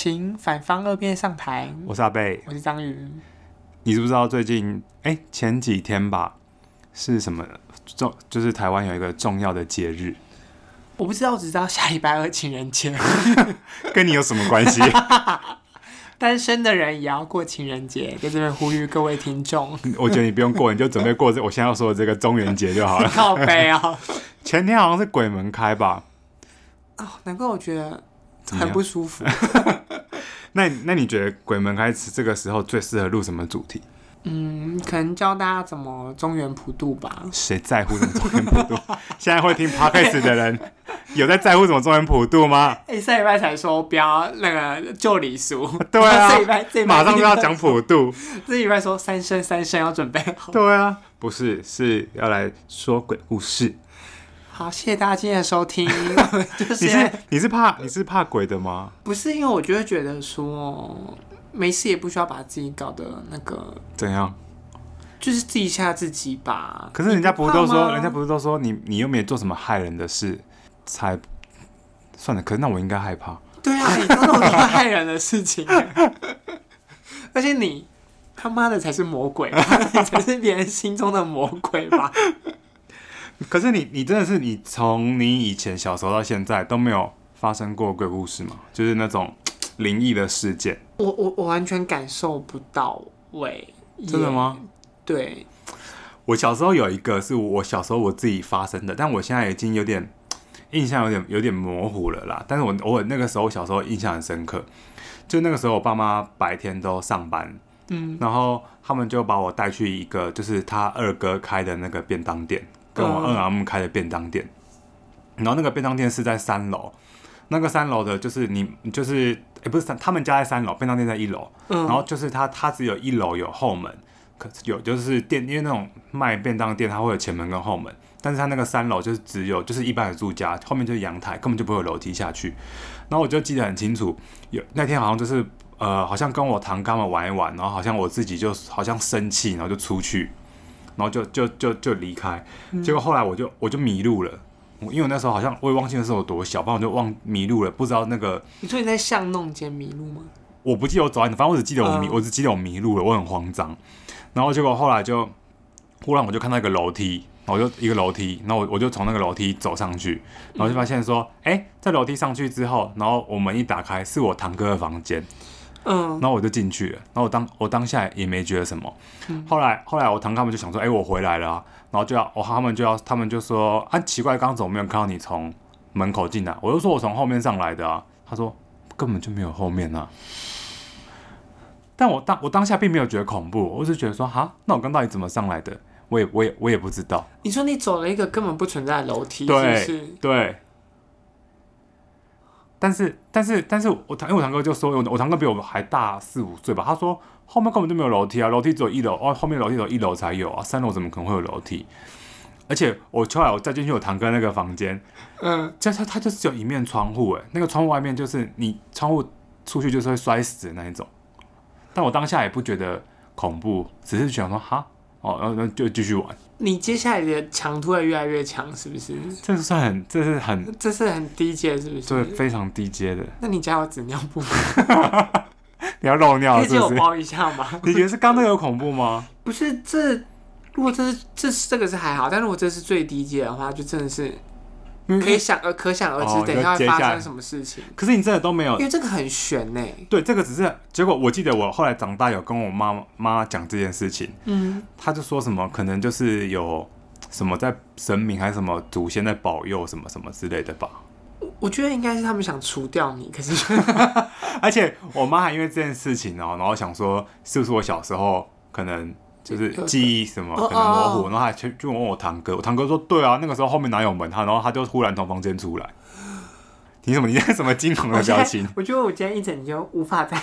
请反方二辩上台。我是阿贝，我是章鱼。你知不知道最近哎、欸、前几天吧是什么重？就是台湾有一个重要的节日。我不知道，我只知道下礼拜二情人节。跟你有什么关系？单身的人也要过情人节，在这边呼吁各位听众。我觉得你不用过，你就准备过这我现在要说的这个中元节就好了。靠背啊！前天好像是鬼门开吧？哦，难怪我觉得很不舒服。那那你觉得鬼门开这个时候最适合录什么主题？嗯，可能教大家怎么中原普渡吧。谁在乎什么中原普渡？现在会听 Podcast 的人有在在乎什么中原普渡吗？哎、欸，上礼拜才说不要那个旧礼俗，对啊，这礼拜这马上就要讲普渡。这礼拜说三生三生要准备好。对啊，不是是要来说鬼故事。好，谢谢大家今天的收听。就是、你是你是怕你是怕鬼的吗？不是，因为我就会觉得说。没事也不需要把自己搞得那个怎样，就是自己吓自己吧。可是人家不是都说，人家不是都说你你又没做什么害人的事，才算了。可是那我应该害怕。对啊，你做那么多害人的事情，而且你他妈的才是魔鬼，你才是别人心中的魔鬼吧？可是你你真的是你从你以前小时候到现在都没有发生过鬼故事吗？就是那种。灵异的事件，我我我完全感受不到喂，真的吗？对，我小时候有一个是我小时候我自己发生的，但我现在已经有点印象有点有点模糊了啦。但是我我那个时候小时候印象很深刻，就那个时候我爸妈白天都上班，嗯，然后他们就把我带去一个就是他二哥开的那个便当店，跟我二阿姆开的便当店，嗯，然后那个便当店是在三楼。那个三楼的，就是你，就是，哎、欸，不是三，他们家在三楼，便当店在一楼，嗯，然后就是他，他只有一楼有后门，可是有就是店，因为那种卖便当店，它会有前门跟后门，但是他那个三楼就是只有就是一般的住家，后面就是阳台，根本就不会有楼梯下去。然后我就记得很清楚，有那天好像就是呃，好像跟我堂哥们玩一玩，然后好像我自己就好像生气，然后就出去，然后就就就就离开，结果后来我就我就迷路了。因为我那时候好像我也忘记那时候有多小，不然我就忘迷路了，不知道那个。你说你在巷弄间迷路吗？我不记得我走在哪，反正我只记得我迷，uh. 我只记得我迷路了，我很慌张。然后结果后来就，忽然我就看到一个楼梯，然后我就一个楼梯，然后我我就从那个楼梯走上去，然后就发现说，哎、嗯欸，在楼梯上去之后，然后我门一打开，是我堂哥的房间。嗯，然后我就进去了，然后我当我当下也没觉得什么。嗯、后来后来我堂哥们就想说，哎、欸，我回来了、啊，然后就要我他们就要他们就说，啊，奇怪，刚刚怎么没有看到你从门口进来？我就说我从后面上来的啊。他说根本就没有后面啊。但我当我当下并没有觉得恐怖，我只是觉得说，哈，那我刚到底怎么上来的？我也我也我也不知道。你说你走了一个根本不存在的楼梯，对对。但是，但是，但是我堂，因为我堂哥就说，我我堂哥比我还大四五岁吧。他说后面根本就没有楼梯啊，楼梯只有一楼哦，后面楼梯只有一楼才有啊，三楼怎么可能会有楼梯？而且我出来我再进去我堂哥那个房间，嗯，就他他就是只有一面窗户，诶，那个窗户外面就是你窗户出去就是会摔死的那一种。但我当下也不觉得恐怖，只是想说哈。哦，然后那就继续玩。你接下来的强度会越来越强，是不是？这是算很，这是很，这是很低阶，是不是？对，非常低阶的。那你家有纸尿布吗？你要漏尿是不是？可以借我包一下吗？你觉得是刚刚那个有恐怖吗？不是，这如果这是这是这个是还好，但如果这是最低阶的话，就真的是。可以想而可想而知，哦，等一下会发生什么事情。可是你真的都没有，因为这个很悬呢。对，这个只是结果。我记得我后来长大有跟我妈妈讲这件事情，嗯，她就说什么可能就是有什么在神明还是什么祖先在保佑什么什么之类的吧。我觉得应该是他们想除掉你，可是 而且我妈还因为这件事情哦，然后想说是不是我小时候可能。就是记忆什么可能模糊，然后还去就问我堂哥，我堂哥说对啊，那个时候后面哪有门，他然后他就忽然从房间出来。你什么？你在什么惊恐的表情？我觉得我今天一整天就无法再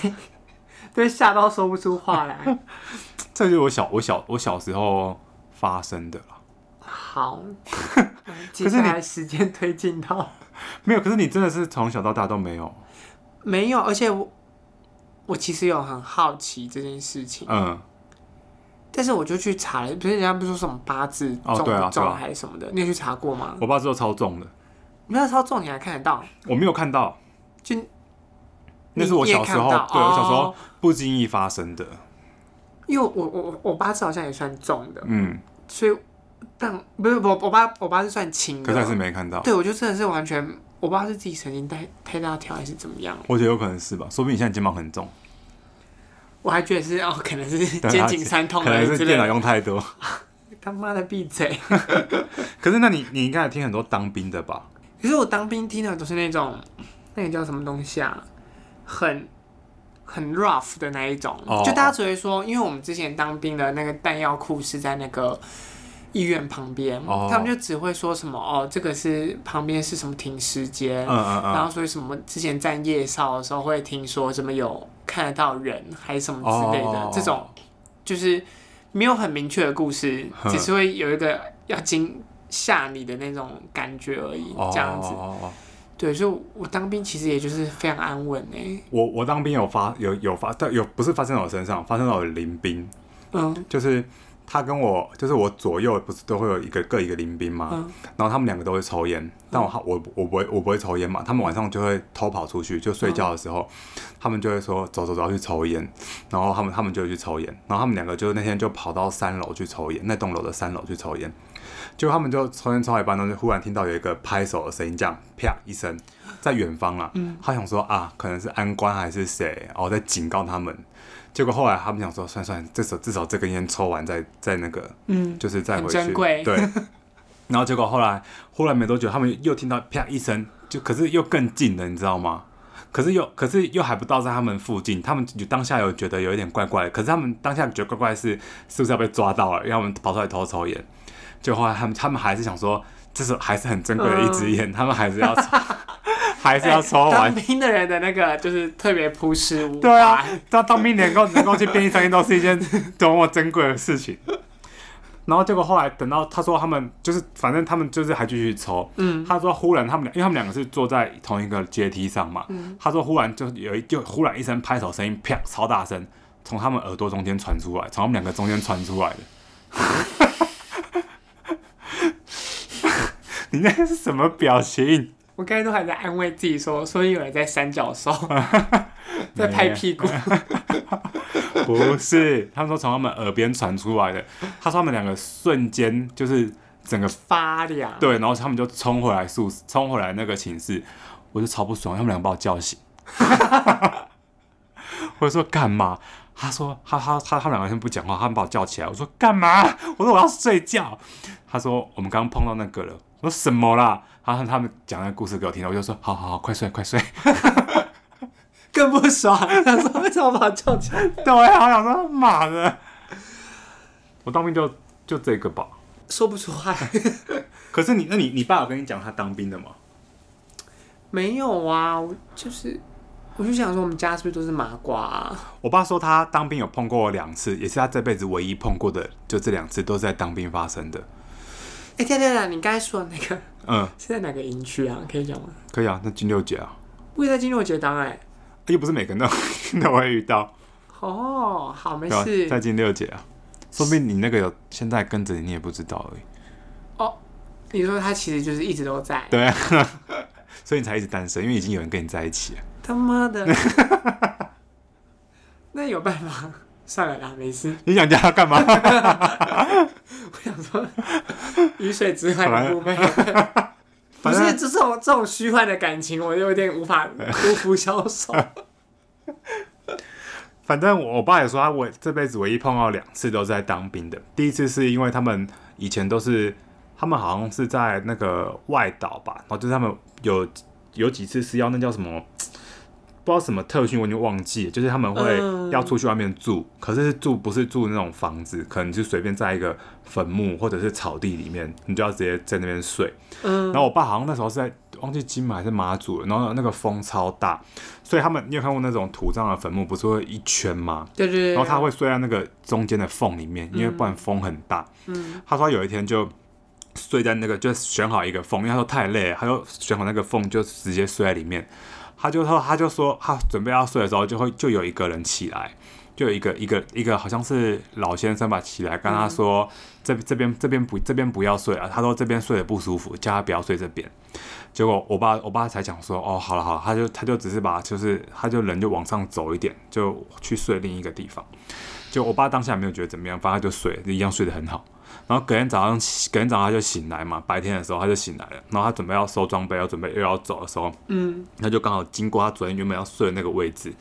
对吓到说不出话来。这就是我小我小我小时候发生的了。好，接下来时间推进到没有，可是你真的是从小到大都没有没有，而且我我其实有很好奇这件事情，嗯。但是我就去查了，不是人家不是说什么八字重不重、哦啊啊、还是什么的？你有去查过吗？我八字都超重的，你要超重你还看得到？我没有看到，就那是我小时候，对我小时候不经意发生的。因为我我我八字好像也算重的，嗯，所以但不是我我爸我爸是算轻的，可是还是没看到。对，我就真的是完全，我不知道是自己神经太太大条还是怎么样。我觉得有可能是吧，说不定你现在肩膀很重。我还觉得是哦，可能是肩颈酸痛，可能是电脑用太多。他妈的闭嘴！可是那你你应该也听很多当兵的吧？可是我当兵听的都是那种那个叫什么东西啊，很。很 rough 的那一种，oh. 就大家只会说，因为我们之前当兵的那个弹药库是在那个医院旁边，oh. 他们就只会说什么哦，这个是旁边是什么停尸间，uh, uh, uh. 然后所以什么之前站夜哨的时候会听说什么有看得到人还是什么之类的，oh. 这种就是没有很明确的故事只是会有一个要惊吓你的那种感觉而已，oh. 这样子。对，所以我当兵其实也就是非常安稳哎。我我当兵有发有有发，但有不是发生在我身上，发生在我邻兵。嗯，就是他跟我，就是我左右不是都会有一个各一个邻兵嘛。嗯。然后他们两个都会抽烟，但我我我不会我不会抽烟嘛。他们晚上就会偷跑出去，就睡觉的时候，嗯、他们就会说走走走要去抽烟，然后他们他们就会去抽烟，然后他们两个就那天就跑到三楼去抽烟，那栋楼的三楼去抽烟。就他们就抽烟抽到一半，然后就忽然听到有一个拍手的声音，这样啪一声，在远方啊。嗯、他想说啊，可能是安官还是谁，然后在警告他们。结果后来他们想说，算算，至少至少这根烟抽完再再那个，嗯，就是再回去。对。然后结果后来忽然没多久，他们又听到啪一声，就可是又更近了，你知道吗？可是又可是又还不到在他们附近，他们就当下有觉得有一点怪怪的。可是他们当下觉得怪怪是是不是要被抓到了，让我们跑出来偷抽烟。就后来他们他们还是想说，这是还是很珍贵的一支烟，嗯、他们还是要抽，还是要抽完。当兵的人的那个就是特别朴实无华。对啊，当当兵能够能够去便利商店都是一件多么珍贵的事情。然后结果后来等到他说他们就是反正他们就是还继续抽。嗯。他说忽然他们俩，因为他们两个是坐在同一个阶梯上嘛。嗯。他说忽然就有一就忽然一声拍手声音，啪，超大声，从他们耳朵中间传出来，从他们两个中间传出来的。你那是什么表情？我刚才都还在安慰自己说，说有人在三角兽，在拍屁股。不是，他们说从他们耳边传出来的。他说他们两个瞬间就是整个发凉。对，然后他们就冲回来宿，冲回来那个寝室，我就超不爽，他们两个把我叫醒。我说干嘛？他说他他他他们两个先不讲话，他们把我叫起来。我说干嘛？我说我要睡觉。他说我们刚刚碰到那个了。我说什么啦？然后他们讲那个故事给我听，我就说好好好，快睡快睡。更不爽，他说为什么把他叫起来？对，我好想说妈的。我当兵就就这个吧，说不出话。可是你那你你爸有跟你讲他当兵的吗？没有啊，我就是。我就想说，我们家是不是都是麻瓜啊？我爸说他当兵有碰过两次，也是他这辈子唯一碰过的，就这两次都是在当兵发生的。哎、欸，对对对，你刚才说的那个，嗯，是在哪个营区啊？可以讲吗？可以啊，那金六姐啊。不会在金六节当哎、欸，又不是每个人都 都会遇到。哦，好，没事。在金六姐啊，说不定你那个有现在跟着你，你也不知道而已。哦，你说他其实就是一直都在。对啊，所以你才一直单身，因为已经有人跟你在一起了。他妈的！那有办法？算了啦，没事。你想叫他干嘛？我想说，鱼水之欢不悲。不是，这种这种虚幻的感情，我有点无法不服消受。反正我爸也说，他我这辈子唯一碰到两次都是在当兵的。第一次是因为他们以前都是，他们好像是在那个外岛吧，然后就是他们有有几次是要那叫什么？不知道什么特训，我已经忘记了。就是他们会要出去外面住，嗯、可是住不是住那种房子，可能就随便在一个坟墓或者是草地里面，你就要直接在那边睡。嗯，然后我爸好像那时候是在忘记金马还是马祖了，然后那个风超大，所以他们你有看过那种土葬的坟墓，不是会一圈吗？对对对。然后他会睡在那个中间的缝里面，因为不然风很大。嗯，他说有一天就睡在那个，就选好一个缝，因为他说太累了，他就选好那个缝，就直接睡在里面。他就说，他就说，他准备要睡的时候，就会就有一个人起来，就有一个一个一个好像是老先生吧起来跟他说，这这边这边不这边不要睡啊，他说这边睡得不舒服，叫他不要睡这边。结果我爸我爸才讲说，哦，好了好了，他就他就只是把就是他就人就往上走一点，就去睡另一个地方。就我爸当下没有觉得怎么样，反正他就睡，一样睡得很好。然后隔天早上，隔天早上他就醒来嘛，白天的时候他就醒来了。然后他准备要收装备，要准备又要走的时候，嗯，他就刚好经过他昨天原本要睡的那个位置，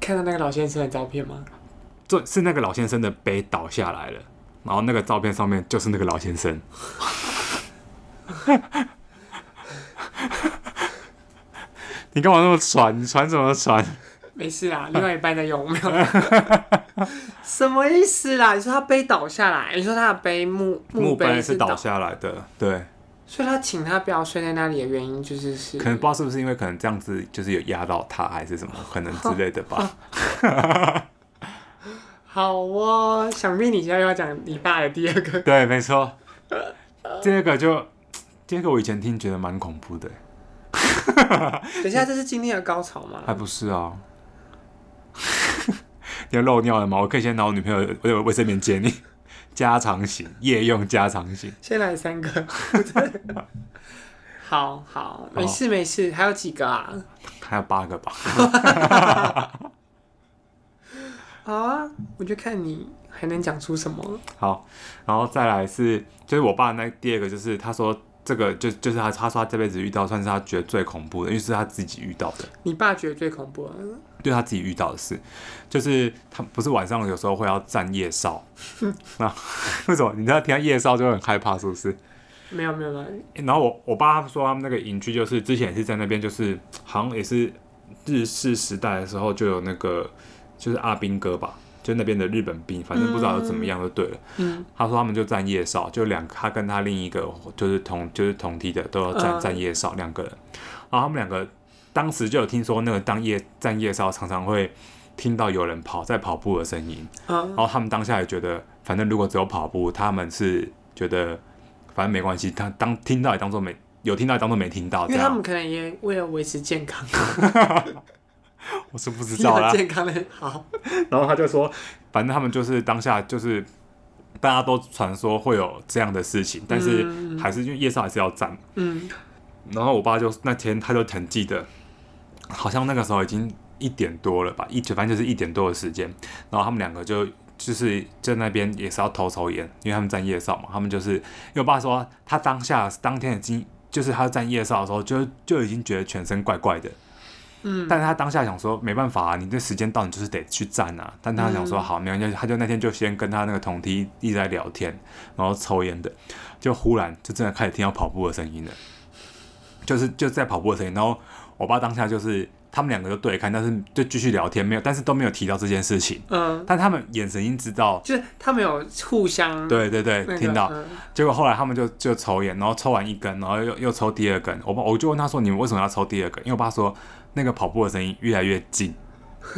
看到那个老先生的照片吗？这是那个老先生的杯倒下来了，然后那个照片上面就是那个老先生。你干嘛那么传？你传什么传？没事啦，另外一半在用，没有。什么意思啦？你说他杯倒下来？你说他的杯木木杯是倒下来的？对。所以他请他不要睡在那里的原因就是是，可能不知道是不是因为可能这样子就是有压到他还是什么可能之类的吧。好哦，想必你现在要讲你爸的第二个。对，没错。第二个就第二个我以前听觉得蛮恐怖的。等一下，这是今天的高潮吗？还不是啊。你要漏尿了吗？我可以先拿我女朋友我有卫生棉接你，加长型夜用加长型。先来三个，好好，没事没事，还有几个啊？还有八个吧。好啊，我就看你还能讲出什么。好，然后再来是，就是我爸那第二个，就是他说。这个就就是他，他说他这辈子遇到算是他觉得最恐怖的，因为是他自己遇到的。你爸觉得最恐怖的？对他自己遇到的事，就是他不是晚上有时候会要站夜哨。那为什么？你知道听到夜哨就会很害怕，是不是？没有没有没有。然后我我爸他说他们那个隐居就是之前也是在那边，就是好像也是日式时代的时候就有那个就是阿兵哥吧。就那边的日本兵，反正不知道怎么样就对了。嗯，他说他们就站夜哨，就两他跟他另一个就是同就是同梯的都要站站夜哨两个人。然后他们两个当时就有听说那个当夜站夜哨常常会听到有人跑在跑步的声音。然后他们当下也觉得，反正如果只有跑步，他们是觉得反正没关系。他当听到也当做没有听到也当做没听到，因为他们可能也为了维持健康。我是不知道啦。健康的好，然后他就说，反正他们就是当下就是大家都传说会有这样的事情，但是还是因为夜哨还是要站。嗯。然后我爸就那天他就很记得，好像那个时候已经一点多了吧，一反正就是一点多的时间。然后他们两个就就是在那边也是要偷抽烟，因为他们站夜哨嘛。他们就是因为我爸说他当下当天已经就是他站夜哨的时候就就已经觉得全身怪怪的。嗯，但是他当下想说没办法啊，你这时间到，你就是得去站啊。但他想说好，没关系，他就那天就先跟他那个同梯一直在聊天，然后抽烟的，就忽然就真的开始听到跑步的声音了，就是就在跑步的声音。然后我爸当下就是他们两个就对看，但是就继续聊天，没有，但是都没有提到这件事情。嗯，但他们眼神已经知道，就是他们有互相对对对、那个、听到。结果后来他们就就抽烟，然后抽完一根，然后又又抽第二根。我爸我就问他说：“你们为什么要抽第二根？”因为我爸说。那个跑步的声音越来越近，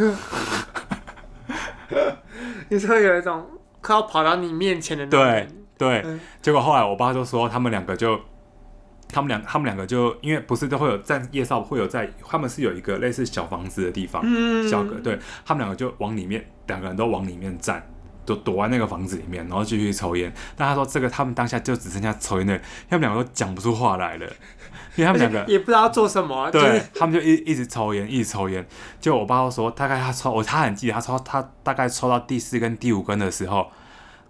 你说有一种快要跑到你面前的。对对，嗯、结果后来我爸就说，他们两个就，他们两他们两个就，因为不是都会有站夜少，会有在，他们是有一个类似小房子的地方，嗯、小个，对他们两个就往里面，两个人都往里面站，都躲在那个房子里面，然后继续抽烟。但他说这个他们当下就只剩下抽烟的，他们两个都讲不出话来了。因为他们两个也不知道做什么，对、就是、他们就一一直抽烟，一直抽烟。就我爸说，大概他抽，我他很记得，他抽他大概抽到第四根、第五根的时候，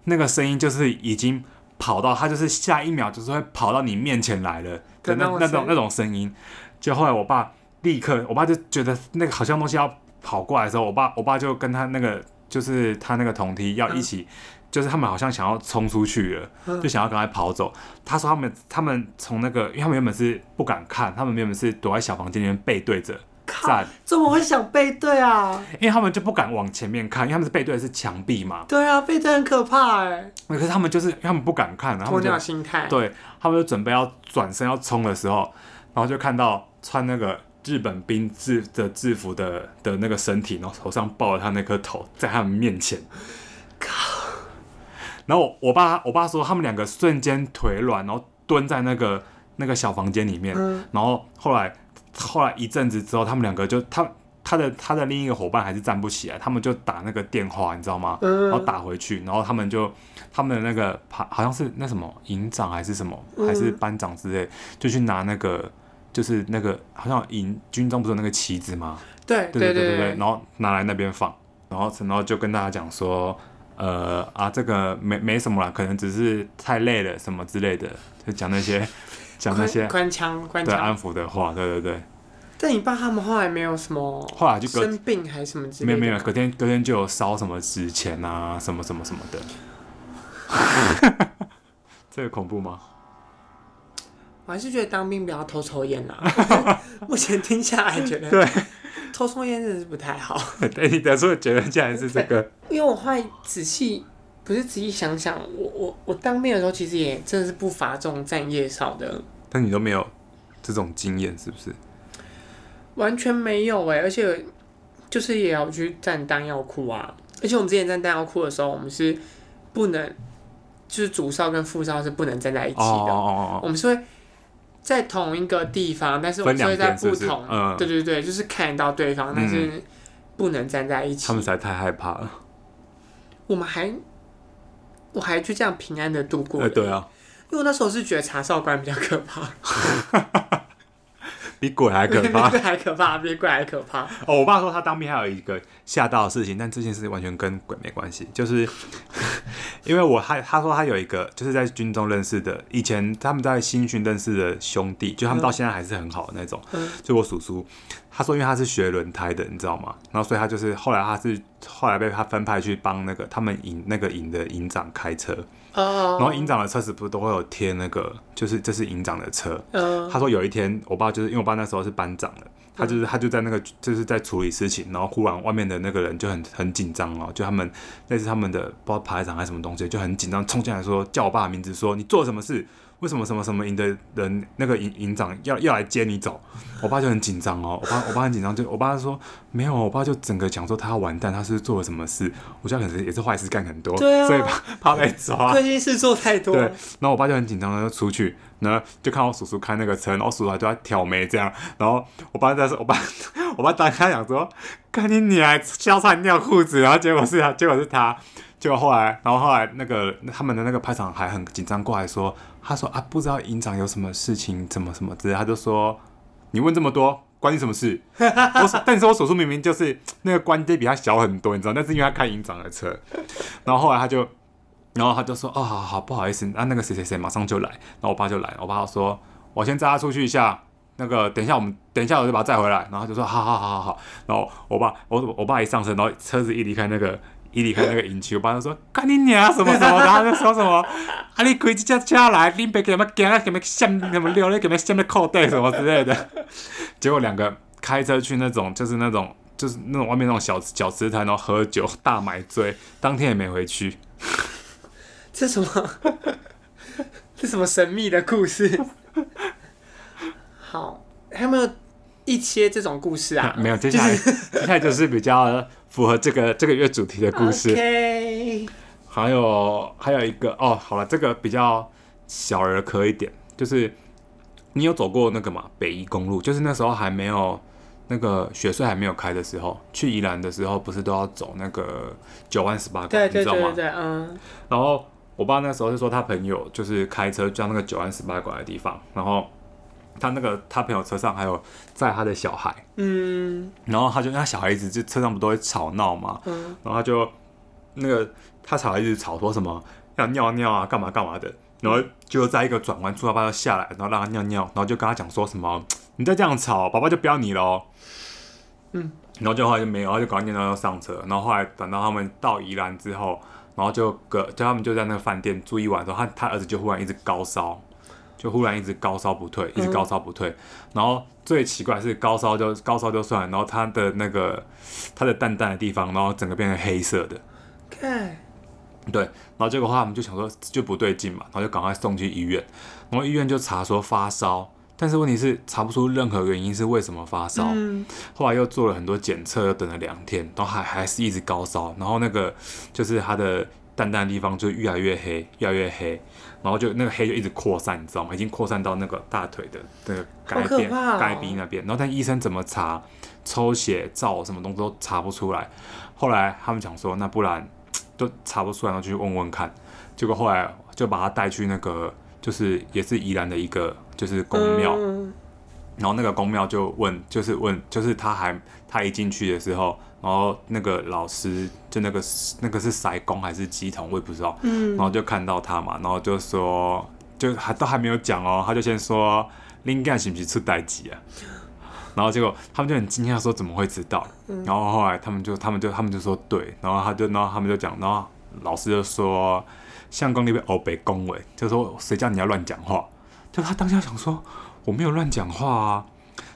那个声音就是已经跑到他就是下一秒就是会跑到你面前来了的那那种那种声音。就后来我爸立刻，我爸就觉得那个好像东西要跑过来的时候，我爸我爸就跟他那个就是他那个同梯要一起。嗯就是他们好像想要冲出去了，就想要赶快跑走。他说他们他们从那个，因为他们原本是不敢看，他们原本是躲在小房间里面背对着站。怎么会想背对啊？因为他们就不敢往前面看，因为他们是背对的是墙壁嘛。对啊，背对很可怕哎。可是他们就是他们不敢看，然后鸵鸟心态。对，他们就准备要转身要冲的时候，然后就看到穿那个日本兵制的制服的的那个身体，然后头上抱着他那颗头，在他们面前。靠！然后我我爸我爸说他们两个瞬间腿软，然后蹲在那个那个小房间里面。嗯、然后后来后来一阵子之后，他们两个就他他的他的另一个伙伴还是站不起来，他们就打那个电话，你知道吗？然后打回去，然后他们就他们的那个好好像是那什么营长还是什么还是班长之类，就去拿那个就是那个好像营军中不是有那个旗子吗？对对对对对，然后拿来那边放，然后然后就跟大家讲说，呃啊这个没没什么啦，可能只是太累了什么之类的，就讲那些 讲那些官腔官腔对安抚的话，对对对。但你爸他们后来没有什么，后来就生病还是什么之类的？没有没有，隔天隔天就有烧什么纸钱啊，什么什么什么的。这个恐怖吗？我还是觉得当兵不要偷抽烟啦。目前听下来觉得，对，偷抽烟真的是不太好。对，你得出的结论竟然是这个。因为我后来仔细，不是仔细想想，我我我当兵的时候其实也真的是不乏这种站夜哨的。但你都没有这种经验，是不是？完全没有哎、欸，而且就是也要去站弹药库啊。而且我们之前站弹药库的时候，我们是不能，就是主哨跟副哨是不能站在一起的。Oh, oh, oh, oh. 我们是会在同一个地方，但是我们是会在不同。对对对，就是看到对方，但是不能站在一起。他们实在太害怕了。我们还，我还就这样平安的度过、欸。对啊，因为我那时候是觉得查哨官比较可怕。比鬼还可怕，比鬼还可怕，比鬼还可怕。哦，我爸说他当兵还有一个吓到的事情，但这件事完全跟鬼没关系，就是因为我还他说他有一个就是在军中认识的，以前他们在新训认识的兄弟，就他们到现在还是很好的那种。嗯、就我叔叔，他说因为他是学轮胎的，你知道吗？然后所以他就是后来他是后来被他分派去帮那个他们营那个营的营长开车。然后营长的车子不是都会有贴那个，就是这是营长的车。他说有一天，我爸就是因为我爸那时候是班长了，他就是他就在那个就是在处理事情，然后忽然外面的那个人就很很紧张哦，就他们类似他们的不知道排长还是什么东西，就很紧张冲进来说叫我爸的名字，说你做什么事？为什么什么什么营的人那个营营长要要来接你走？我爸就很紧张哦，我爸我爸很紧张，就我爸说没有，我爸就整个讲说他要完蛋，他是做了什么事？我觉得可能也是坏事干很多，对啊，所以怕怕被抓，亏心事做太多。对，然后我爸就很紧张，就出去，然后就看我叔叔开那个车，然后叔叔还对他挑眉这样，然后我爸在说，我爸我爸当时他想说，看你你还笑出来尿裤子，然后结果是他，结果是他，结果后来，然后后来那个他们的那个排长还很紧张过来说。他说啊，不知道营长有什么事情，怎么什么之类，他就说，你问这么多，关你什么事？我说，但是我叔叔明明就是那个官阶比他小很多，你知道，那是因为他开营长的车。然后后来他就，然后他就说，哦，好好，不好意思，啊，那个谁谁谁马上就来。然后我爸就来，我爸说，我先载他出去一下，那个等一下我们等一下我就把他载回来。然后就说，好好好好好。然后我爸我我爸一上车，然后车子一离开那个。一离开那个营区，我爸就说：“干你娘什么什么然后就说什么：“啊，你开这车车来，你别给他们，给他们吓，给他们溜，你给他们吓的扣带什么之类的。”结果两个开车去那种，就是那种，就是那种外面那种小小吃摊，然后喝酒大买醉，当天也没回去。这什么？这什么神秘的故事？好，还有没有一些这种故事啊？啊没有，接下来、就是、接下来就是比较。符合这个这个月主题的故事，Okay. 还有还有一个哦，好了，这个比较小儿科一点，就是你有走过那个嘛北宜公路，就是那时候还没有那个雪隧还没有开的时候，去宜兰的时候，不是都要走那个九万十八公，你知道吗？对对对，嗯。然后我爸那时候是说他朋友就是开车将那个九安十八拐的地方，然后。他那个他朋友车上还有载他的小孩，嗯，然后他就那小孩子就车上不都会吵闹嘛，嗯，然后他就那个他小孩子吵说什么要尿尿啊，干嘛干嘛的，然后就在一个转弯处，他爸就下来，然后让他尿尿，然后就跟他讲说什么，你再这样吵，爸爸就不要你了哦，嗯，然后就后来就没有，然后就赶紧尿尿上车，然后后来等到他们到宜兰之后，然后就个就他们就在那个饭店住一晚之后，他他儿子就忽然一直高烧。就忽然一直高烧不退，一直高烧不退，嗯、然后最奇怪是高烧就高烧就算了，然后他的那个他的蛋蛋的地方，然后整个变成黑色的。看，对，然后结果话他们就想说就不对劲嘛，然后就赶快送去医院，然后医院就查说发烧，但是问题是查不出任何原因是为什么发烧。嗯、后来又做了很多检测，又等了两天，然后还还是一直高烧，然后那个就是他的蛋蛋的地方就越来越黑，越来越黑，然后就那个黑就一直扩散，你知道吗？已经扩散到那个大腿的那个该边、哦、该边那边。然后但医生怎么查，抽血、照什么东西都查不出来。后来他们讲说，那不然都查不出来，然后就去问问看。结果后来就把他带去那个，就是也是宜兰的一个就是宫庙。嗯然后那个宫庙就问，就是问，就是他还他一进去的时候，然后那个老师就那个那个是塞公还是鸡童，我也不知道。嗯。然后就看到他嘛，然后就说，就还都还没有讲哦，他就先说，林干是不是出代鸡啊？然后结果他们就很惊讶说，怎么会知道？嗯。然后后来他们就他们就他们就说对，然后他就然后他们就讲，然后老师就说，相公那边欧北恭维，就说谁叫你要乱讲话？就他当下想说。我没有乱讲话啊，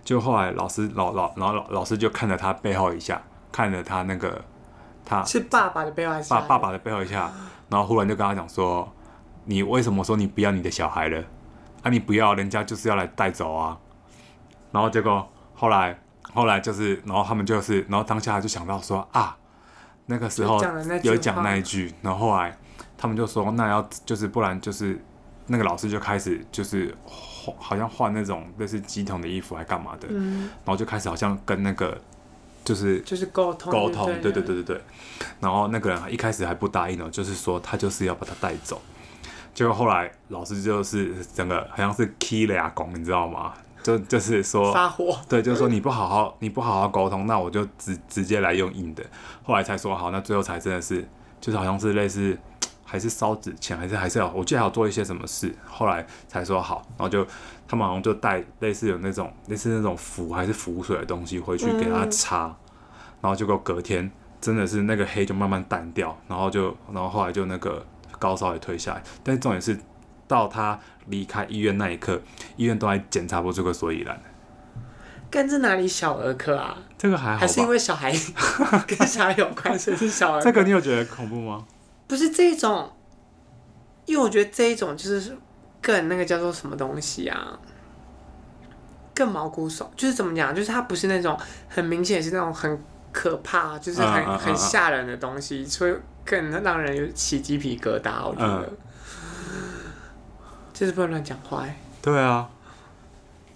就后来老师老老然后老老师就看了他背后一下，看了他那个他是爸爸的背后一下，爸爸爸的背后一下，然后忽然就跟他讲说：“你为什么说你不要你的小孩了？啊，你不要，人家就是要来带走啊。”然后结果后来后来就是，然后他们就是，然后当下就想到说啊，那个时候有讲那一句，然后后来他们就说那要就是不然就是那个老师就开始就是。好像换那种类似乩童的衣服还干嘛的，嗯，然后就开始好像跟那个就是就是沟通沟通，对对对对对，然后那个人一开始还不答应呢，就是说他就是要把他带走，结果后来老师就是整个好像是起俩拱，你知道吗？就就是说发火，对，就是说你不好好你不好好沟通，那我就直直接来用硬的，后来才说好，那最后才真的是就是好像是类似。还是烧纸钱，还是还是要，我记得还要做一些什么事，后来才说好，然后就他们好像就带类似有那种类似那种符还是符水的东西回去给他擦，嗯、然后结果隔天真的是那个黑就慢慢淡掉，然后就然后后来就那个高烧也退下来，但是重点是到他离开医院那一刻，医院都还检查不出个所以然。跟这哪里小儿科啊？这个还好，还是因为小孩 跟小孩有关，所以是小儿科。这个你有觉得恐怖吗？不是这一种，因为我觉得这一种就是更那个叫做什么东西啊，更毛骨悚，就是怎么讲，就是它不是那种很明显是那种很可怕，就是很、嗯、很吓人的东西，所以更让人有起鸡皮疙瘩。我觉得，嗯、就是不能乱讲话。对啊，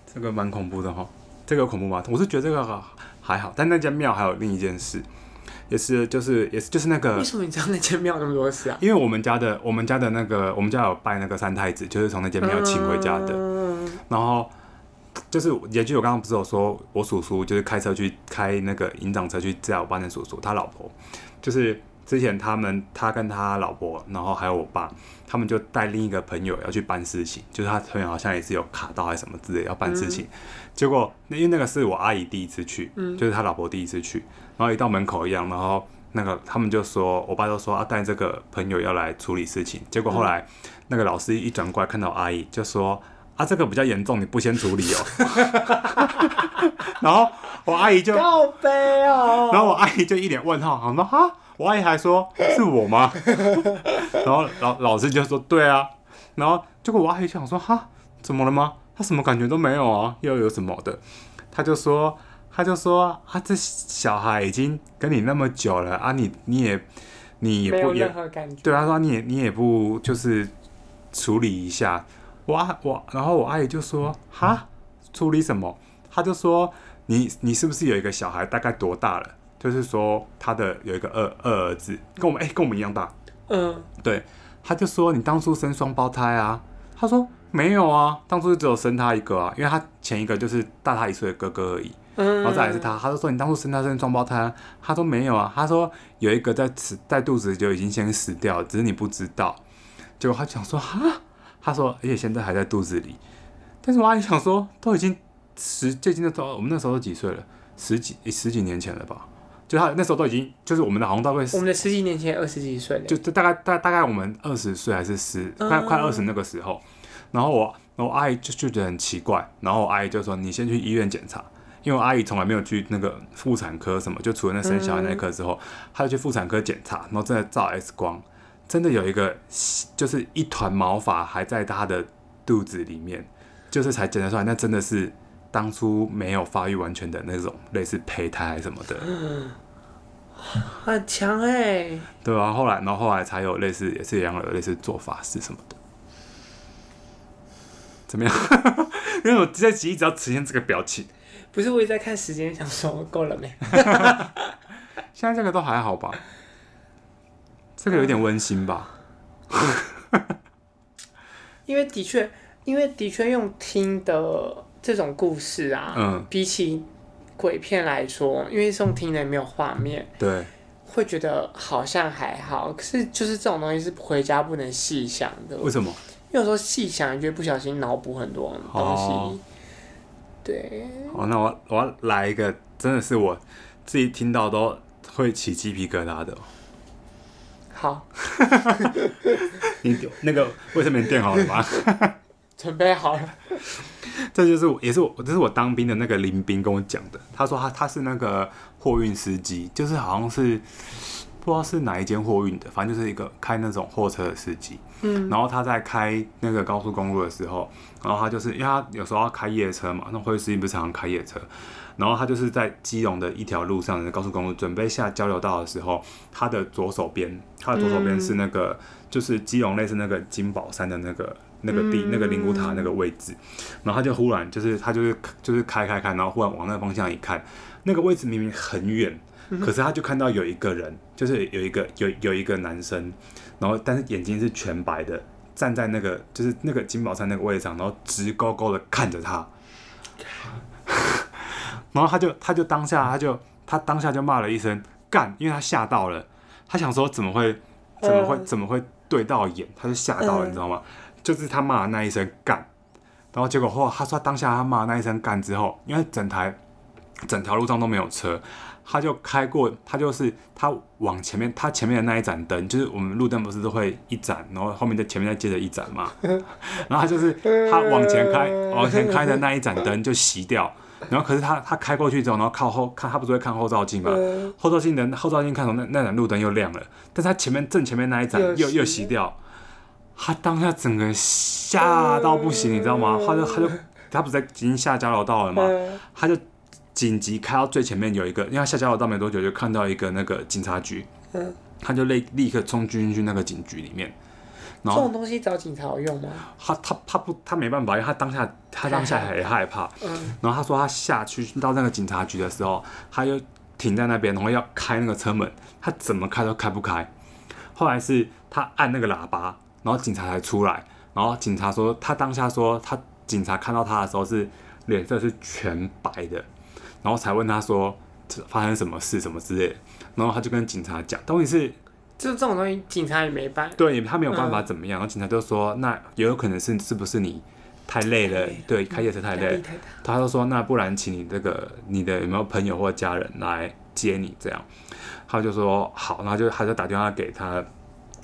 这个蛮恐怖的哈，这个恐怖吗？我是觉得这个还好，但那间庙还有另一件事。也是，就是，也是，就是那个。为什么你知道那间庙那么多事啊？因为我们家的，我们家的那个，我们家有拜那个三太子，就是从那间庙请回家的。嗯、然后，就是也就我刚刚不是有说，我叔叔就是开车去开那个营长车去载我爸那叔叔，他老婆，就是之前他们他跟他老婆，然后还有我爸，他们就带另一个朋友要去办事情，就是他朋友好像也是有卡到还是什么之类要办事情，嗯、结果那因为那个是我阿姨第一次去，嗯、就是他老婆第一次去。然后一到门口一样，然后那个他们就说，我爸就说啊，带这个朋友要来处理事情。结果后来、嗯、那个老师一转过来看到阿姨，就说啊，这个比较严重，你不先处理哦。然后我阿姨就告白哦。然后我阿姨就一脸问号，好说哈，我阿姨还说是我吗？然后老老师就说对啊。然后结果我阿姨就想说哈，怎么了吗？他什么感觉都没有啊，又有什么的？他就说。他就说：“啊，这小孩已经跟你那么久了啊，你你也你也不也对他说你也你也不就是处理一下，我我然后我阿姨就说哈，处理什么？他就说你你是不是有一个小孩？大概多大了？就是说他的有一个二二儿子，跟我们哎、欸、跟我们一样大。嗯，对，他就说你当初生双胞胎啊？他说没有啊，当初只有生他一个啊，因为他前一个就是大他一岁的哥哥而已。”然后再来是他，他就说你当初生他生双胞胎，他说没有啊，他说有一个在死在肚子就已经先死掉了，只是你不知道。结果他讲说哈，他说而且现在还在肚子里。但是我阿姨想说都已经十最近的时候，我们那时候都几岁了？十几十几年前了吧？就他那时候都已经就是我们的好像大概我们的十几年前二十几岁，就就大概大大概我们二十岁还是十快快二十那个时候。然后我然后我阿姨就就觉得很奇怪，然后我阿姨就说你先去医院检查。因为我阿姨从来没有去那个妇产科什么，就除了那生小孩那一科之后，她就去妇产科检查，然后真的照 X 光，真的有一个就是一团毛发还在她的肚子里面，就是才检查出来，那真的是当初没有发育完全的那种类似胚胎什么的。很强哎、欸。对啊，后来然后后来才有类似也是一样的类似做法事什么的。怎么样？因为我这集一直要呈现这个表情。不是，我也在看时间，想说够了没？现在这个都还好吧？这个有点温馨吧？因为的确，因为的确用听的这种故事啊，嗯，比起鬼片来说，因为这种听的也没有画面，对，会觉得好像还好。可是就是这种东西是回家不能细想的。为什么？因为有时候细想，你就会不小心脑补很多东西。哦、对。哦，那我我要来一个，真的是我自己听到都会起鸡皮疙瘩的。好。你那个卫生棉垫好了吗？准备好了。这就是也是我，这是我当兵的那个林兵跟我讲的。他说他他是那个货运司机，就是好像是。不知道是哪一间货运的，反正就是一个开那种货车的司机。嗯，然后他在开那个高速公路的时候，然后他就是因为他有时候要开夜车嘛，那货运司机不是常常开夜车，然后他就是在基隆的一条路上的高速公路准备下交流道的时候，他的左手边，他的左手边是那个、嗯、就是基隆类似那个金宝山的那个那个地、嗯、那个灵骨塔那个位置，然后他就忽然就是他就是就是开开开，然后忽然往那个方向一看，那个位置明明很远。可是他就看到有一个人，就是有一个有有一个男生，然后但是眼睛是全白的，站在那个就是那个金宝山那个位置上，然后直勾勾的看着他，然后他就他就当下他就他当下就骂了一声干，因为他吓到了，他想说怎么会怎么会怎么会对到眼，他就吓到了，你知道吗？就是他骂的那一声干，然后结果后他说他当下他骂的那一声干之后，因为整台整条路上都没有车。他就开过，他就是他往前面，他前面的那一盏灯，就是我们路灯不是都会一盏，然后后面的前面再接着一盏嘛。然后他就是他往前开，往前开的那一盏灯就熄掉。然后可是他他开过去之后，然后靠后看，他不是会看后照镜嘛？后照镜的后照镜看到那那盏路灯又亮了，但是他前面正前面那一盏又又熄掉。他当下整个吓到不行，你知道吗？他就他就他不是在已经下交流道了吗？他就。紧急开到最前面有一个，因为他下交流道没多久就看到一个那个警察局，嗯，他就立立刻冲进去那个警局里面。然后这种东西找警察有用吗？他他他不他没办法，因为他当下他当下很害怕，嗯。然后他说他下去到那个警察局的时候，他就停在那边，然后要开那个车门，他怎么开都开不开。后来是他按那个喇叭，然后警察才出来。然后警察说他当下说他警察看到他的时候是脸色是全白的。然后才问他说，发生什么事什么之类的，然后他就跟警察讲，到底是，就这种东西，警察也没办，对，他没有办法怎么样。嗯、然后警察就说，那也有可能是是不是你太累了，累对，开夜车太累。他就说，那不然请你这个你的有没有朋友或家人来接你这样？他就说好，然后就他就打电话给他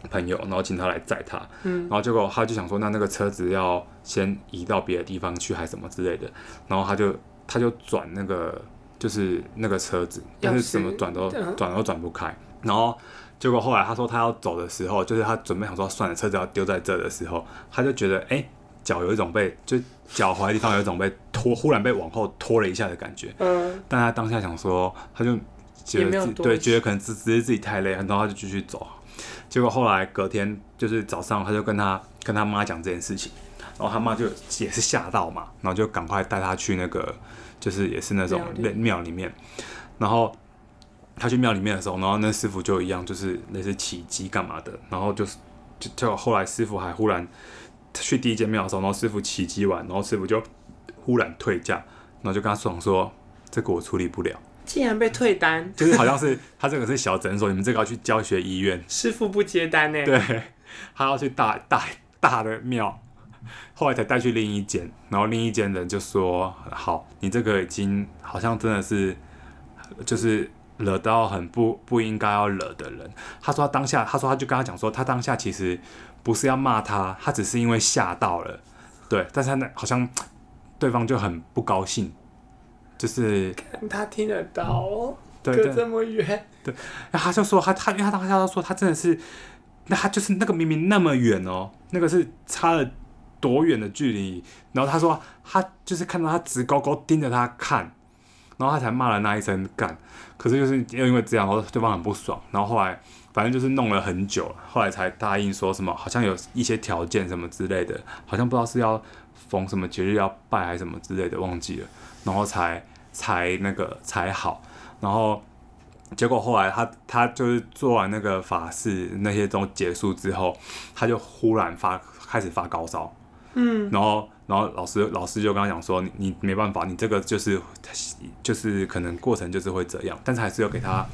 朋友，然后请他来载他。嗯，然后结果他就想说，那那个车子要先移到别的地方去，还是什么之类的。然后他就。他就转那个，就是那个车子，但是怎么转都转都转不开。然后结果后来他说他要走的时候，就是他准备想说算了，车子要丢在这的时候，他就觉得哎，脚有一种被就脚踝的地方有一种被拖，忽然被往后拖了一下的感觉。嗯。但他当下想说，他就觉得自对，觉得可能只只是自己太累，然后他就继续走。结果后来隔天就是早上，他就跟他跟他妈讲这件事情。然后他妈就也是吓到嘛，然后就赶快带他去那个，就是也是那种庙里面。然后他去庙里面的时候，然后那师傅就一样，就是那些起乩干嘛的。然后就是就就后来师傅还忽然去第一间庙的时候，然后师傅起乩完，然后师傅就忽然退价，然后就跟他爽说这个我处理不了，竟然被退单，就是好像是 他这个是小诊所，你们这个要去教学医院，师傅不接单呢，对，他要去大大大的庙。后来才带去另一间，然后另一间人就说：“好，你这个已经好像真的是，就是惹到很不不应该要惹的人。”他说他当下，他说他就跟他讲说，他当下其实不是要骂他，他只是因为吓到了，对。但是他那好像对方就很不高兴，就是他听得到，哦、对，隔这么远，对。然后他就说他他因为他当下他说他真的是，那他就是那个明明那么远哦，那个是差了。多远的距离？然后他说，他就是看到他直勾勾盯着他看，然后他才骂了那一声干。可是就是又因为这样，然后对方很不爽，然后后来反正就是弄了很久，后来才答应说什么，好像有一些条件什么之类的，好像不知道是要逢什么节日要拜还是什么之类的，忘记了，然后才才那个才好，然后结果后来他他就是做完那个法事那些都结束之后，他就忽然发开始发高烧，嗯，然后。然后老师老师就跟他讲说，你你没办法，你这个就是就是可能过程就是会这样，但是还是要给他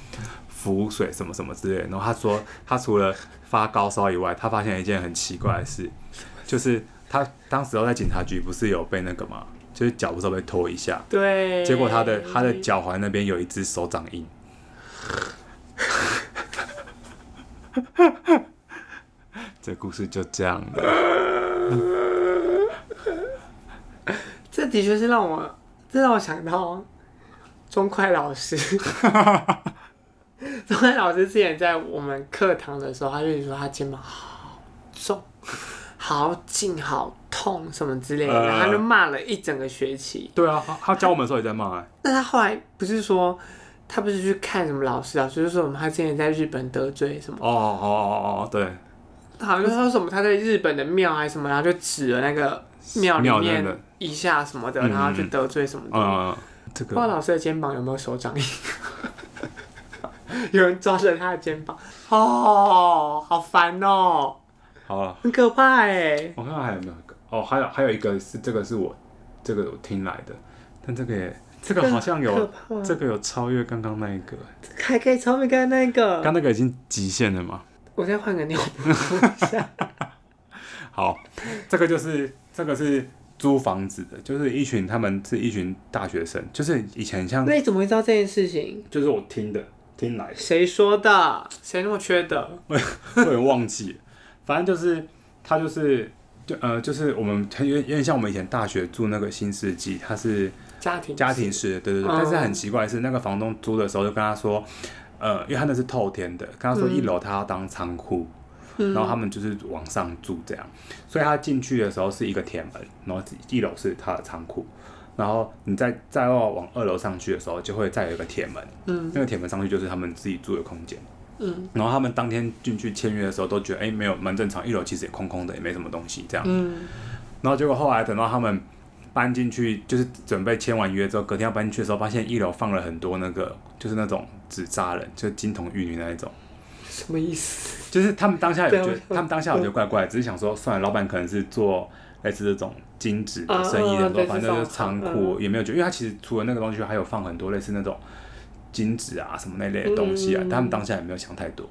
服水什么什么之类的。然后他说，他除了发高烧以外，他发现一件很奇怪的事，就是他当时候在警察局不是有被那个嘛，就是脚不是被拖一下，对，结果他的他的脚踝那边有一只手掌印，这故事就这样了。这的确是让我，这让我想到钟快老师。钟快老师之前在我们课堂的时候，他就说他肩膀好重、好紧、好痛什么之类的，他就骂了一整个学期。对啊，他教我们的时候也在骂。那他后来不是说他不是去看什么老师，啊，就是说我们他之前在日本得罪什么？哦哦哦哦，对。好像说什么他在日本的庙还是什么，然后就指了那个。庙里面一下什么的，然后去得罪什么的。嗯，这个。不知道老师的肩膀有没有手掌印？有人抓着他的肩膀，哦，好烦哦。好了。很可怕哎。我看看还有没有？哦，还有还有一个是这个是我这个我听来的，但这个也这个好像有这个有超越刚刚那一个，还可以超越刚刚那个。刚那个已经极限了吗？我再换个尿布。好，这个就是。这个是租房子的，就是一群他们是一群大学生，就是以前像。那你怎么会知道这件事情？就是我听的，听来的。谁说的？谁那么缺德？我有点忘记了，反正就是他就是就呃就是我们有有点像我们以前大学住那个新世纪，他是家庭家庭式的，对对对。嗯、但是很奇怪的是，那个房东租的时候就跟他说，呃，因为他那是透天的，跟他说一楼他要当仓库。嗯。然后他们就是往上住这样，所以他进去的时候是一个铁门，然后一楼是他的仓库，然后你再再要往二楼上去的时候，就会再有一个铁门，嗯，那个铁门上去就是他们自己住的空间，嗯，然后他们当天进去签约的时候都觉得，哎，没有蛮正常，一楼其实也空空的，也没什么东西这样，嗯，然后结果后来等到他们搬进去，就是准备签完约之后，隔天要搬进去的时候，发现一楼放了很多那个，就是那种纸扎人，就是金童玉女那一种。什么意思？就是他们当下也觉得，他们当下我觉得怪怪，只是想说，算了，老板可能是做类似这种精子的生意的，反正就是仓库，也没有觉得，因为他其实除了那个东西，还有放很多类似那种金纸啊什么那类的东西啊，但他们当下也没有想太多。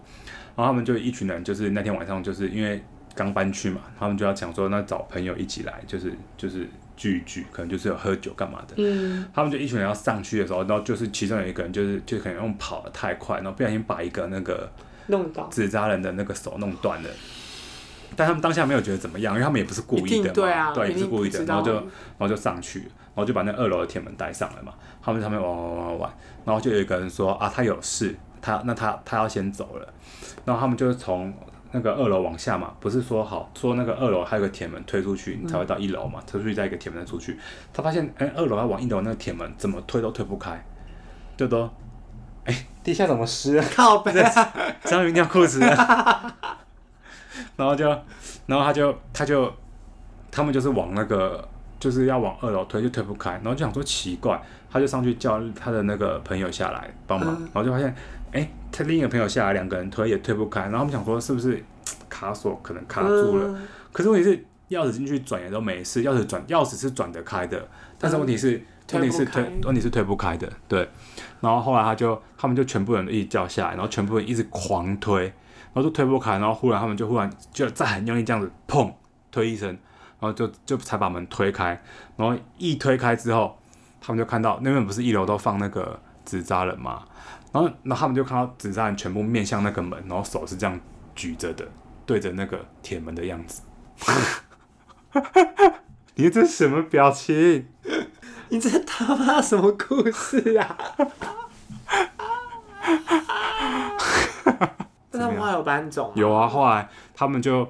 然后他们就一群人，就是那天晚上，就是因为刚搬去嘛，他们就要想说，那找朋友一起来，就是就是聚一聚，可能就是有喝酒干嘛的。嗯，他们就一群人要上去的时候，然后就是其中有一个人，就是就可能用跑的太快，然后不小心把一个那个。弄到。纸扎人的那个手弄断了，但他们当下没有觉得怎么样，因为他们也不是故意的嘛，对啊，对，也不是故意的，然后就然后就上去，然后就把那二楼的铁门带上了嘛，他们上面玩玩玩玩，然后就有一个人说啊，他有事，他那他他要先走了，然后他们就从那个二楼往下嘛，不是说好说那个二楼还有个铁门推出去，你才会到一楼嘛，推出去再一个铁门再出去，他发现哎、欸，二楼要往一楼那个铁门怎么推都推不开，就都。哎、欸，地下怎么湿啊？靠背啊！章鱼尿裤子啊！然后就，然后他就，他就，他们就是往那个，就是要往二楼推，就推不开。然后就想说奇怪，他就上去叫他的那个朋友下来帮忙。嗯、然后就发现，哎、欸，他另一个朋友下来，两个人推也推不开。然后他们想说是不是卡锁可能卡住了？嗯、可是问题是，钥匙进去转也都没事，钥匙转钥匙是转得开的，但是问题是。嗯问题是推，问题是推不开的，对。然后后来他就，他们就全部人一直叫下来，然后全部人一直狂推，然后就推不开，然后忽然他们就忽然就再很用力这样子，砰，推一声，然后就就才把门推开。然后一推开之后，他们就看到那边不是一楼都放那个纸扎人嘛，然后然后他们就看到纸扎人全部面向那个门，然后手是这样举着的，对着那个铁门的样子。你这是什么表情？你这他妈什么故事啊？那他们后来有搬走？有啊，后来他们就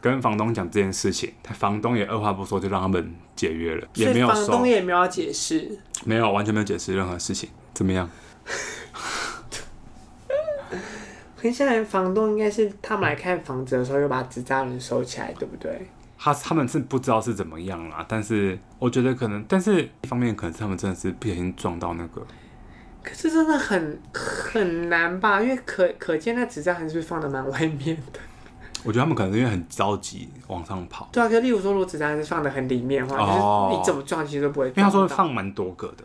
跟房东讲这件事情，他房东也二话不说就让他们解约了，也没有房东也没有要解释，没有完全没有解释任何事情，怎么样？可是现在房东应该是他们来看房子的时候，又把纸扎人收起来，对不对？他他们是不知道是怎么样啦，但是我觉得可能，但是一方面可能是他们真的是不小心撞到那个。可是真的很很难吧？因为可可见那纸张还是放的蛮外面的？我觉得他们可能是因为很着急往上跑。对啊，就例如说，如果纸扎人是放的很里面的话，哦、就是你怎么撞其实都不会。因为他说放蛮多个的。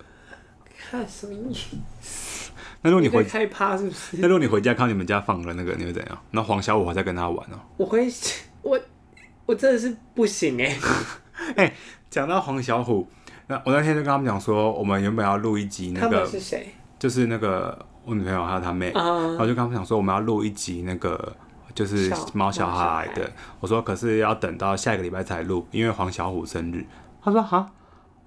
看什么意思？那如果你回害怕是不是？那如果你回家看到你们家放了那个，你会怎样？那黄小五还在跟他玩哦、喔。我会，我我真的是不行哎、欸。哎、欸，讲到黄小虎，那我那天就跟他们讲说，我们原本要录一集那个。他们是谁？就是那个我女朋友还有她妹，然后就跟他们讲说我们要录一集那个就是毛小孩的，我说可是要等到下一个礼拜才录，因为黄小虎生日。他说哈，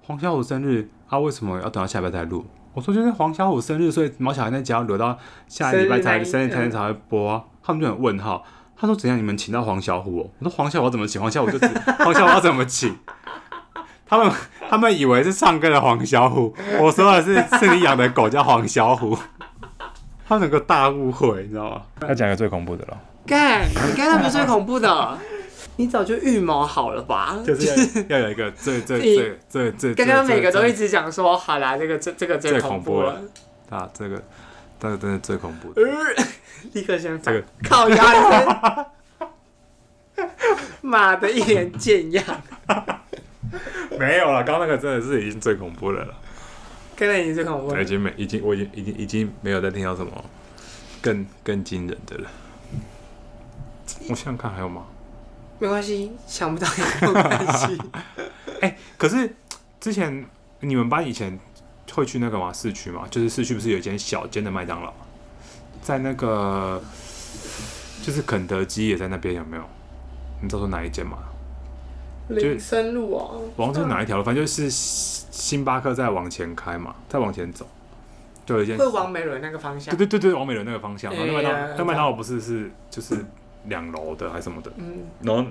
黄小虎生日，他为什么要等到下礼拜才录？我说就是黄小虎生日，所以毛小孩那集要留到下一个礼拜才生日才才会播啊。他们就很问号，他说怎样你们请到黄小虎？哦我说黄小虎怎么请？黄小虎就是黄小虎要怎么请？他们他们以为是唱歌的黄小虎，我说的是是你养的狗叫黄小虎，他们有个大误会，你知道吗？要讲个最恐怖的了。干，你刚才不是最恐怖的，你早就预谋好了吧？就是要有一个最最最最最。刚刚每个都一直讲说，好啦，这个这这个最恐怖了。啊，这个这个真的最恐怖的。立刻先这个靠压，妈的，一脸贱样。没有了，刚刚那个真的是已经最恐怖的了。刚才已经最恐怖了，已经没，已经我已经已经已经没有再听到什么更更惊人的了。我想想看还有吗？没关系，想不到也没有关系。哎、欸，可是之前你们班以前会去那个嘛？市区嘛？就是市区不是有一间小间的麦当劳，在那个就是肯德基也在那边，有没有？你知道说哪一间吗？林森路啊，往是哪一条路？反正就是星巴克再往前开嘛，再往前走，就有一间会往美伦那个方向。对对对对，往美伦那个方向。然后那麦当那麦当劳不是是就是两楼的还是什么的？嗯。然后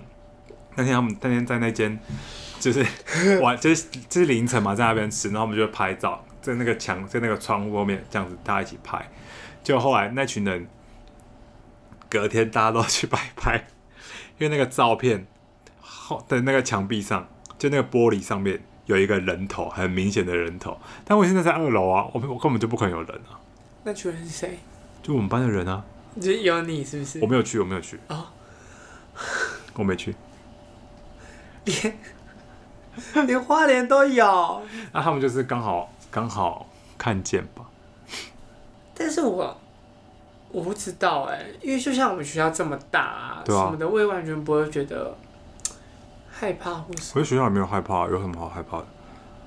那天他们那天在那间就是 晚就是就是凌晨嘛，在那边吃，然后我们就拍照，在那个墙在那个窗户后面这样子大家一起拍。就后来那群人隔天大家都去摆拍，因为那个照片后。的那个墙壁上，就那个玻璃上面有一个人头，很明显的人头。但我现在在二楼啊，我我根本就不可能有人啊。那群人是谁？就我们班的人啊。就有你是不是？我没有去，我没有去。哦，我没去。连 连花莲都有。那他们就是刚好刚好看见吧。但是我我不知道哎、欸，因为就像我们学校这么大啊，什么的，我也完全不会觉得。害怕或是？我在学校也没有害怕，有什么好害怕的？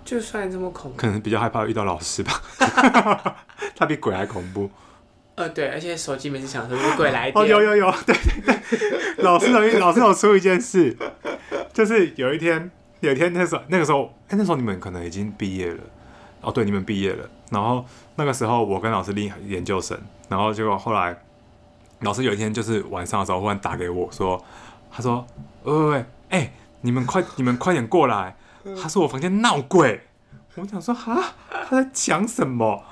就算这么恐怖，可能比较害怕遇到老师吧。他比鬼还恐怖。呃，对，而且手机每次响的时候，鬼来电。哦，有有有，对对对。老师有老师有出一件事，就是有一天，有一天那时候那个时候，哎、欸，那时候你们可能已经毕业了。哦，对，你们毕业了。然后那个时候，我跟老师练研究生。然后结果后来，老师有一天就是晚上的时候，忽然打给我说，他说：“喂喂喂，哎、”你们快，你们快点过来！他说我房间闹鬼，我想说哈，他在讲什么？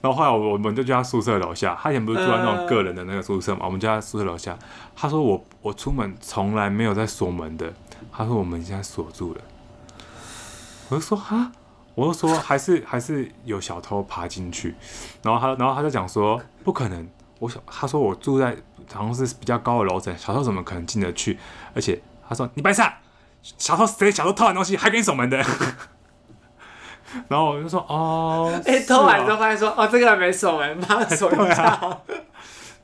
然后后来我们就叫他宿舍楼下，他以前不是住在那种个人的那个宿舍嘛，我们叫他宿舍楼下。他说我我出门从来没有在锁门的，他说我们现在锁住了。我就说哈，我就说还是还是有小偷爬进去。然后他然后他就讲说不可能，我想他说我住在好像是比较高的楼层，小偷怎么可能进得去？而且他说你白傻。小偷谁？小偷偷完东西还给你锁门的？然后我就说哦，哎、欸，偷完之后发现说哦，这个还没锁门，把它锁一下。啊、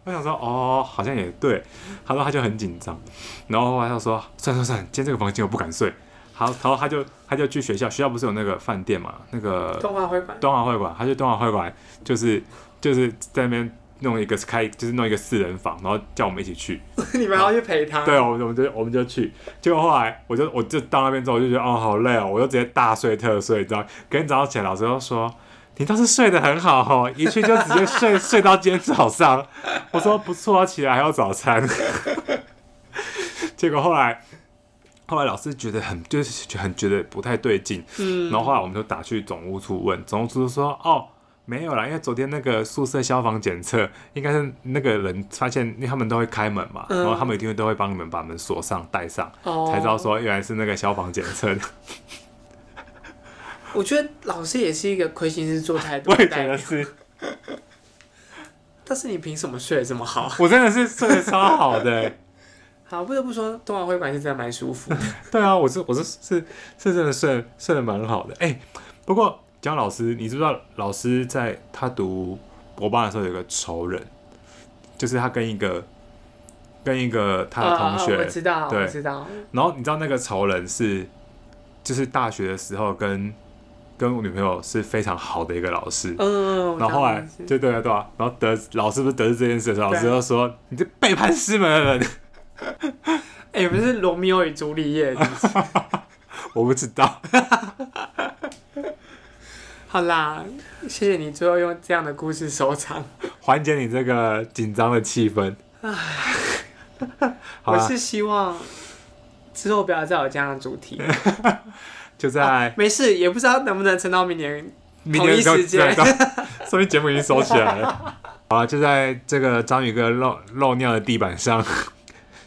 我想说哦，好像也对。他说他就很紧张，然后他就说算算算，今天这个房间我不敢睡。好，然后他就他就去学校，学校不是有那个饭店嘛？那个东华会馆，东华会馆，他去东华会馆，就是就是在那边。弄一个开，就是弄一个四人房，然后叫我们一起去。你们还要去陪他？对，我们我们就我们就去。结果后来，我就我就到那边之后，我就觉得哦，好累哦，我就直接大睡特睡，你知道？隔天早上起来，老师就说你倒是睡得很好哦，一去就直接睡睡到今天早上。我说不错啊，起来还有早餐。结果后来后来老师觉得很 就是很觉得不太对劲，嗯，然后后来我们就打去总务处问，总务处说哦。没有啦，因为昨天那个宿舍消防检测，应该是那个人发现，因为他们都会开门嘛，嗯、然后他们一定会都会帮你们把门锁上、带上，哦、才知道说原来是那个消防检测。我觉得老师也是一个亏心事做太多，我也觉得是。但是你凭什么睡得这么好？我真的是睡得超好的。好，不得不说，冬奥会馆是真的蛮舒服的。对啊，我是我是是是真的睡睡得蛮好的。哎、欸，不过。江老师，你知不知道老师在他读博班的时候有个仇人，就是他跟一个跟一个他的同学，我知道，我，知道。然后你知道那个仇人是，就是大学的时候跟跟我女朋友是非常好的一个老师，嗯，然后后来就对啊对啊，然后得老师不是得知这件事的时候，老师就说你这背叛师门的人，哎，不是罗密欧与朱丽叶，我不知道。好啦，谢谢你最后用这样的故事收场，缓解你这个紧张的气氛。我是希望之后不要再有这样的主题。就在、哦、没事，也不知道能不能撑到明年同一时间。说明节目已经收起来了。好了，就在这个章鱼哥漏漏尿的地板上，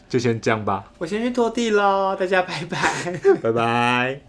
就先这样吧。我先去拖地喽，大家拜拜，拜拜。